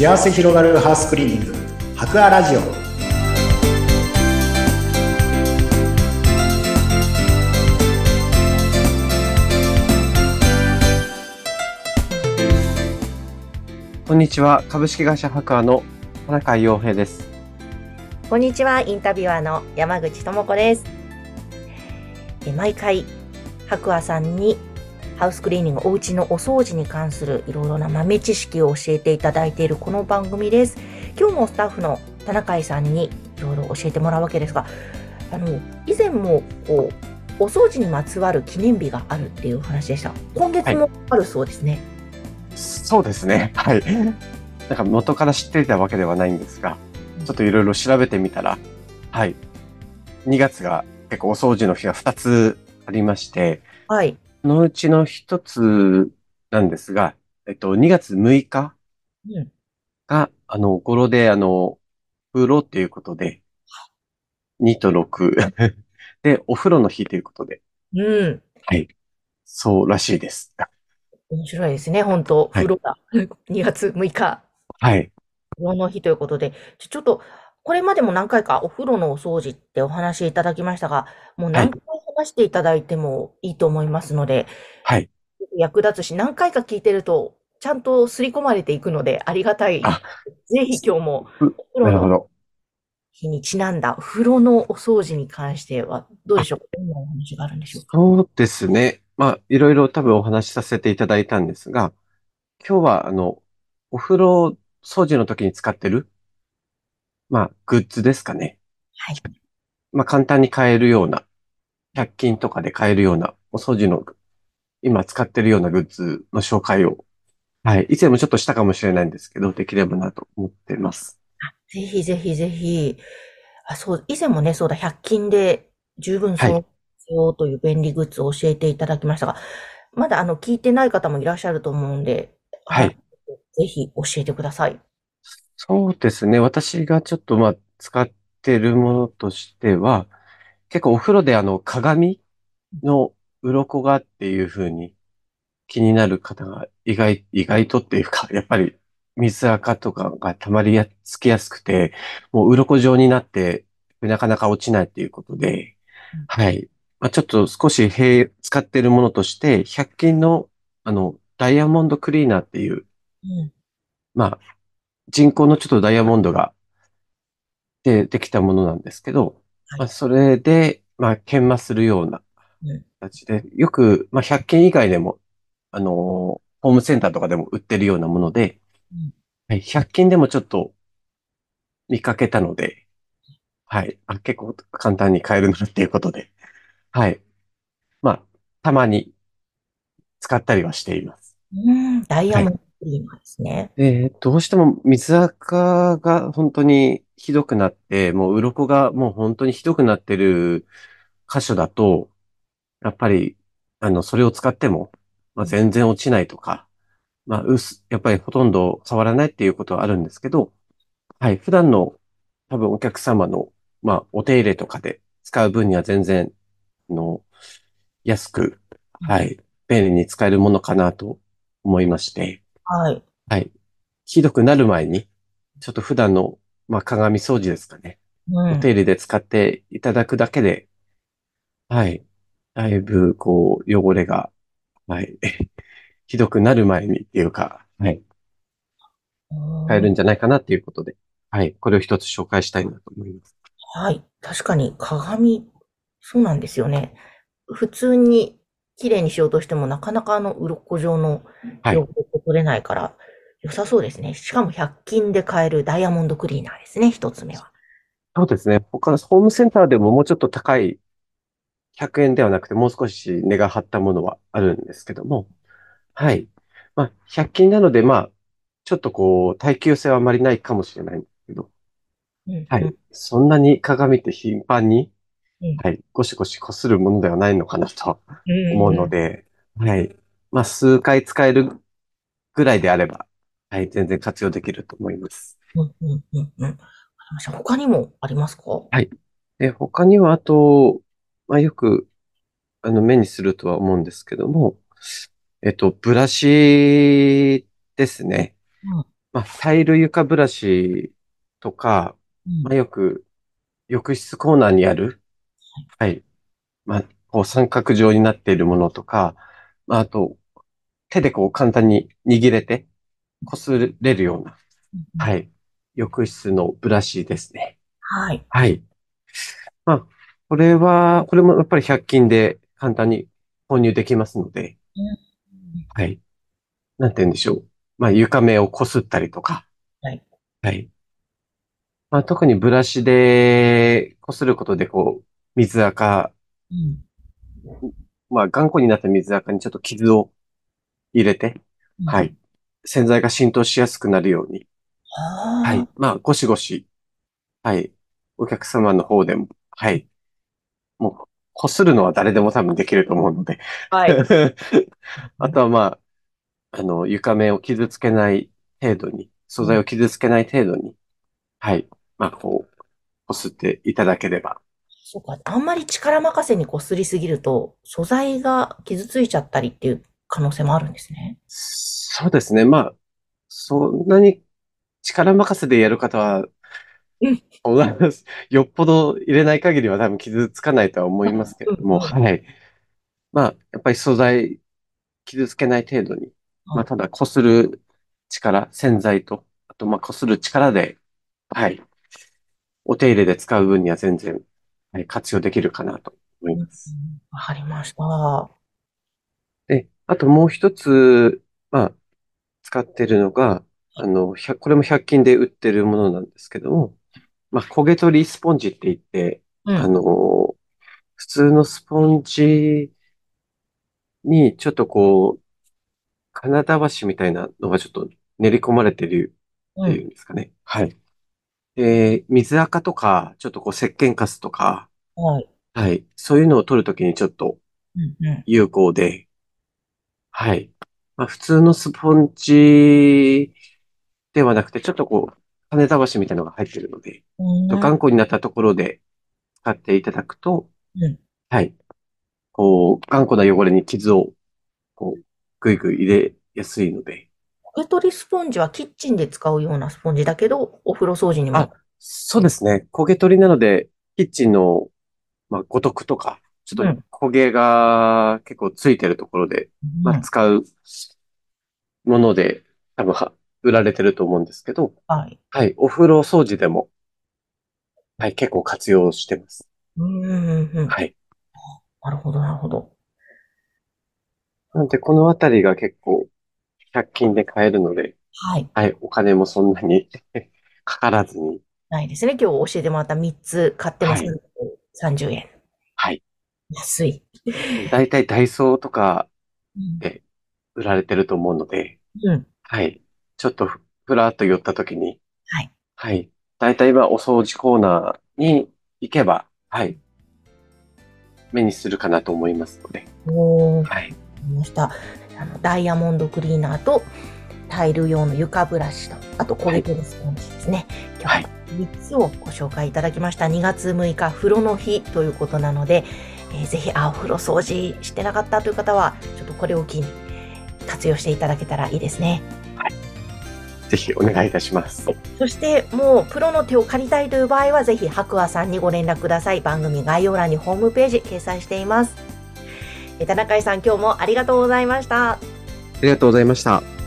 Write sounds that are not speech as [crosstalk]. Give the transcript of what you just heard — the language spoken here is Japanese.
幸せ広がるハウスクリーニング博アラジオこんにちは。株式会社博アの田中洋平です。こんにちは、インタビュアーの山口智子です。え毎回、白亜さんにハウスクリーニング、お家のお掃除に関するいろいろな豆知識を教えていただいているこの番組です。今日もスタッフの田中井さんにいろいろ教えてもらうわけですが、あの、以前もこう、お掃除にまつわる記念日があるっていう話でした。今月もあるそうですね。そうですね。[laughs] はい。なんか元から知っていたわけではないんですが、ちょっといろいろ調べてみたら、はい。2月が結構お掃除の日が2つありまして、はい。そのうちの1つなんですが、えっと、2月6日うん。が、あの、語呂で、あの、風呂っていうことで、2と6 [laughs] で、お風呂の日ということで、うん。はい。そうらしいです。面白いですね、本当はい風呂が [laughs] 2月6日。はい。風呂の日ということで、ちょちょっと、これまでも何回かお風呂のお掃除ってお話しいただきましたが、もう何回話していただいてもいいと思いますので、はい。役立つし、何回か聞いてると、ちゃんと刷り込まれていくので、ありがたい。あぜひ今日も、うお風呂のなるほど。日にちなんだ、風呂のお掃除に関しては、どうでしょう？かどんなお話があるんでしょうか？そうですね。まあ、いろいろ多分お話しさせていただいたんですが、今日は、あの、お風呂掃除の時に使ってる、まあ、グッズですかね。はい。まあ、簡単に買えるような、100均とかで買えるような、お掃除の、今使ってるようなグッズの紹介を、はい。以前もちょっとしたかもしれないんですけど、できればなと思ってます。ぜひぜひぜひ。あ、そう、以前もね、そうだ、100均で十分はいそうよという便利グッズを教えていただきましたが、まだあの、聞いてない方もいらっしゃると思うんで、はいあ。ぜひ教えてください。そうですね。私がちょっとまあ使ってるものとしては、結構お風呂であの鏡の鱗がっていう風に気になる方が意外、意外とっていうか、[laughs] やっぱり水垢とかが溜まりやつきやすくて、もう鱗状になってなかなか落ちないっていうことでうん、はい。まあ、ちょっと少し併使ってるものとして、100均のあのダイヤモンドクリーナーっていう、うん。まあ、人工のちょっとダイヤモンドが、で、できたものなんですけど、はいまあ、それで、まあ、研磨するようなうん形で、よく、まあ、100均以外でも、あのーホームセンターとかでも売ってるようなもので、うんはい、100均でもちょっと見かけたので、はい、あ、結構簡単に買えるなっていうことで、はい。まあ、たまに使ったりはしています。うん、ダイヤモンドクですね。で、どうしても水垢が本当にひどくなって、もう鱗がもう本当にひどくなってる箇所だと、やっぱり、あの、それを使っても、まあ、全然落ちないとか、まあ、薄、やっぱりほとんど変わらないっていうことはあるんですけど、はい、普段の多分お客様の、まあ、お手入れとかで使う分には全然、あの、安く、はい、便利に使えるものかなと思いまして、はい。はい。ひどくなる前に、ちょっと普段の、まあ、鏡掃除ですかね。うん。お手入れで使っていただくだけで、はい。だいぶ、こう、汚れが、はい。[laughs] ひどくなる前にっていうか、はい。使えるんじゃないかなっていうことで、はい。これを一つ紹介したいなと思います。はい。確かに鏡、そうなんですよね。普通に綺麗にしようとしてもなかなかあの鱗状のはい汚れ取れないから良さそうですね。しかも100均で買えるダイヤモンドクリーナーですね。一つ目は。そうですね。他のホームセンターでももうちょっと高い、100円ではなくてもう少し値が張ったものはあるんですけども、はい。まあ、100均なので、まあ、ちょっとこう、耐久性はあまりないかもしれないんですけど、はい。そんなに鏡って頻繁にうん、はい、ゴシゴシ擦るものではないのかなとうん思うので、はい。まあ、数回使えるぐらいであれば、はい、全然活用できると思います。うんうんうんうん。わかりました他にもありますか？で、他には、あと、まあ、よく、あの、目にするとは思うんですけども、えっと、ブラシですね。うんまあ、タイル床ブラシとか、うんまあ、よく浴室コーナーにある、はい。まあ、こう三角状になっているものとか、まあ、あと、手でこう簡単に握れて、擦れるような、はい。はい。浴室のブラシですね。はい。はい。まあ、これは、これもやっぱり100均で簡単に購入できますので、はい。なんて言うんでしょう。まあ、床面を擦ったりとか。はい。はい。まあ、特にブラシで擦ることで、こう、水垢、うんまあ、頑固になった水垢にちょっと傷を入れて、は。い。洗剤が浸透しやすくなるように、ははい。まあ、ゴシゴシ、はい。お客様の方でも、はい。もう、擦るのは誰でも多分できると思うので。はい。[laughs] あとはまあ、あの、床面を傷つけない程度に、素材を傷つけない程度に、はい。まあ、こう、こすっていただければ。そうか。あんまり力任せにこすりすぎると、素材が傷ついちゃったりっていう可能性もあるんですね。そうですね。まあ、そんなに力任せでやる方はうん、お [laughs] よっぽど入れない限りは多分傷つかないとは思いますけれども、はい。まあ、やっぱり素材、傷つけない程度に、まあ、ただ、こする力、洗剤と、あと、まあ、こする力で、はい。お手入れで使う分には全然、はい、活用できるかなと思います。わかりました。で、あともう一つ、まあ、使ってるのが、あの、100これも100均で売ってるものなんですけども、まあ、焦げ取りスポンジって言って、うん。あの、普通のスポンジにちょっとこう、金田橋みたいなのがちょっと練り込まれてるっていうんですかね。はい。で、水垢とか、ちょっとこう石鹸カスとか、はい。はい。そういうのを取るときにちょっとうんうん。有効で、はい。まあ、普通のスポンジではなくて、ちょっとこう、金田橋みたいなのが入ってるので、うん頑固になったところで使っていただくと、うんはい。こう、頑固な汚れに傷を、こう、ぐいぐい入れやすいので、焦げ取りスポンジはキッチンで使うようなスポンジだけど、お風呂掃除にも。あそうですね。焦げ取りなので、キッチンの、まあ、五徳とか、ちょっうんと焦げが結構ついてるところで、うんまあ、使うもので、多分は、売られてると思うんですけど、はい。はい。お風呂掃除でも、はい、結構活用してます。うんうんうん。はい。なるほど、なるほど。なので、このあたりが結構、100均で買えるので、はい。はい、お金もそんなに [laughs] かからずに、ないですね。今日教えてもらった3つ買ってます、は30円。はい。安い。だいたいダイソーとかうんで売られてると思うので、うん。はい。ちょっとふふらっと寄った時に、はい。はい。だいたい今お掃除コーナーに行けば、はい。目にするかなと思いますので、おー、はい。ました。あの、ダイヤモンドクリーナーと、タイル用の床ブラシと、あと焦げ取りスポンジですね。今日は3つをご紹介いただきました。2月6日、風呂の日ということなので、えーぜひ、あ、お風呂掃除してなかったという方は、ちょっとこれを機に活用していただけたらいいですね。ぜひお願いいたします。そして、もう、プロの手を借りたいという場合は、ぜひ、白亜さんにご連絡ください。番組概要欄にホームページ掲載しています。えー田中井さん、今日もありがとうございました。ありがとうございました。